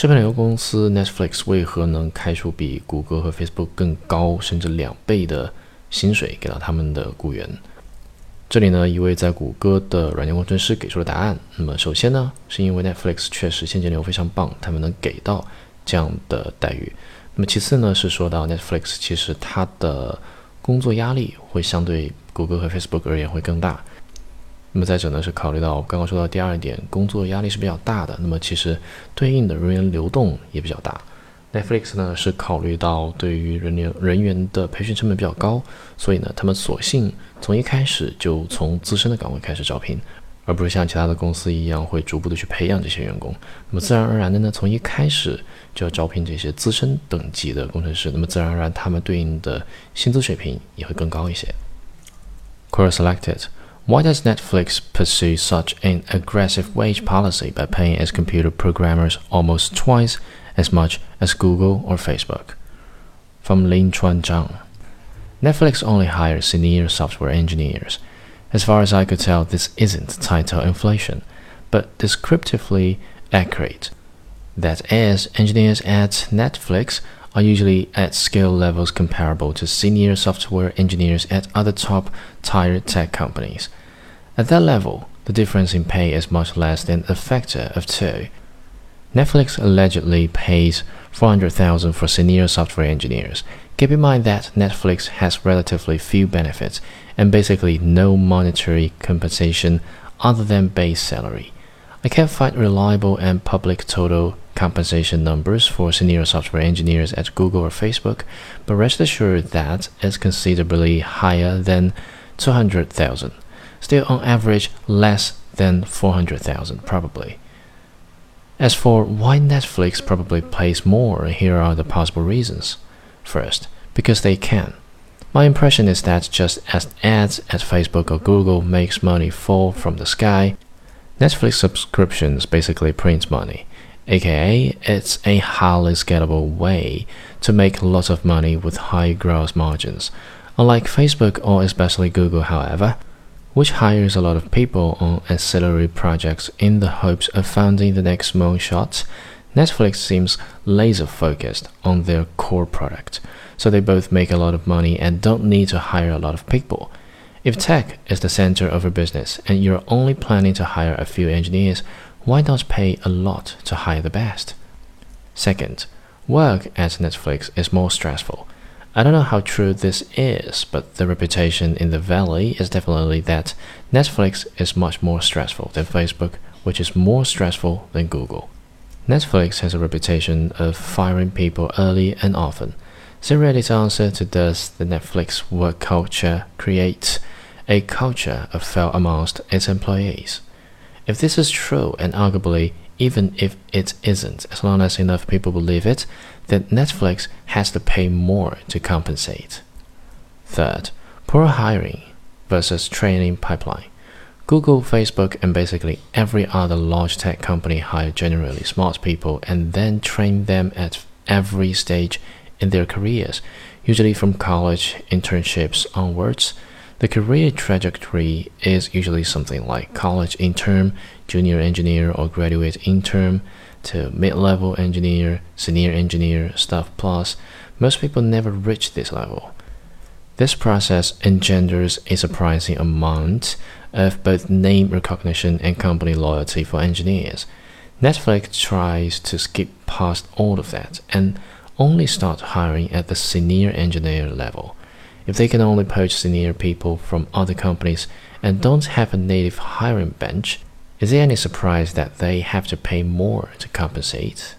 视频流公司 Netflix 为何能开出比谷歌和 Facebook 更高甚至两倍的薪水给到他们的雇员？这里呢，一位在谷歌的软件工程师给出了答案。那么，首先呢，是因为 Netflix 确实现金流非常棒，他们能给到这样的待遇。那么，其次呢，是说到 Netflix 其实它的工作压力会相对谷歌和 Facebook 而言会更大。那么再者呢，是考虑到刚刚说到第二点，工作压力是比较大的。那么其实对应的人员流动也比较大。Netflix 呢是考虑到对于人员人员的培训成本比较高，所以呢，他们索性从一开始就从自身的岗位开始招聘，而不是像其他的公司一样会逐步的去培养这些员工。那么自然而然的呢，从一开始就要招聘这些资深等级的工程师。那么自然而然，他们对应的薪资水平也会更高一些。Core selected. Why does Netflix pursue such an aggressive wage policy by paying its computer programmers almost twice as much as Google or Facebook? From Lin Chuan Zhang. Netflix only hires senior software engineers. As far as I could tell, this isn't title inflation, but descriptively accurate. That is, engineers at Netflix are usually at skill levels comparable to senior software engineers at other top tier tech companies. At that level, the difference in pay is much less than a factor of two. Netflix allegedly pays 400,000 for senior software engineers. Keep in mind that Netflix has relatively few benefits and basically no monetary compensation other than base salary. I can't find reliable and public total compensation numbers for senior software engineers at Google or Facebook, but rest assured that it's considerably higher than 200,000 still on average less than 400,000 probably. As for why Netflix probably pays more, here are the possible reasons. First, because they can. My impression is that just as ads at Facebook or Google makes money fall from the sky, Netflix subscriptions basically print money, aka it's a highly scalable way to make lots of money with high gross margins. Unlike Facebook or especially Google, however, which hires a lot of people on ancillary projects in the hopes of finding the next moonshot, Netflix seems laser focused on their core product, so they both make a lot of money and don't need to hire a lot of people. If tech is the center of your business and you're only planning to hire a few engineers, why not pay a lot to hire the best? Second, work at Netflix is more stressful. I don't know how true this is, but the reputation in the Valley is definitely that Netflix is much more stressful than Facebook, which is more stressful than Google. Netflix has a reputation of firing people early and often. So Reddit's answer to does the Netflix work culture create a culture of fear amongst its employees? If this is true, and arguably even if it isn't, as long as enough people believe it, then Netflix has to pay more to compensate. Third, poor hiring versus training pipeline. Google, Facebook, and basically every other large tech company hire generally smart people and then train them at every stage in their careers, usually from college internships onwards. The career trajectory is usually something like college intern, junior engineer, or graduate intern to mid level engineer, senior engineer, staff plus. Most people never reach this level. This process engenders a surprising amount of both name recognition and company loyalty for engineers. Netflix tries to skip past all of that and only start hiring at the senior engineer level. If they can only poach senior people from other companies and don't have a native hiring bench, is it any surprise that they have to pay more to compensate?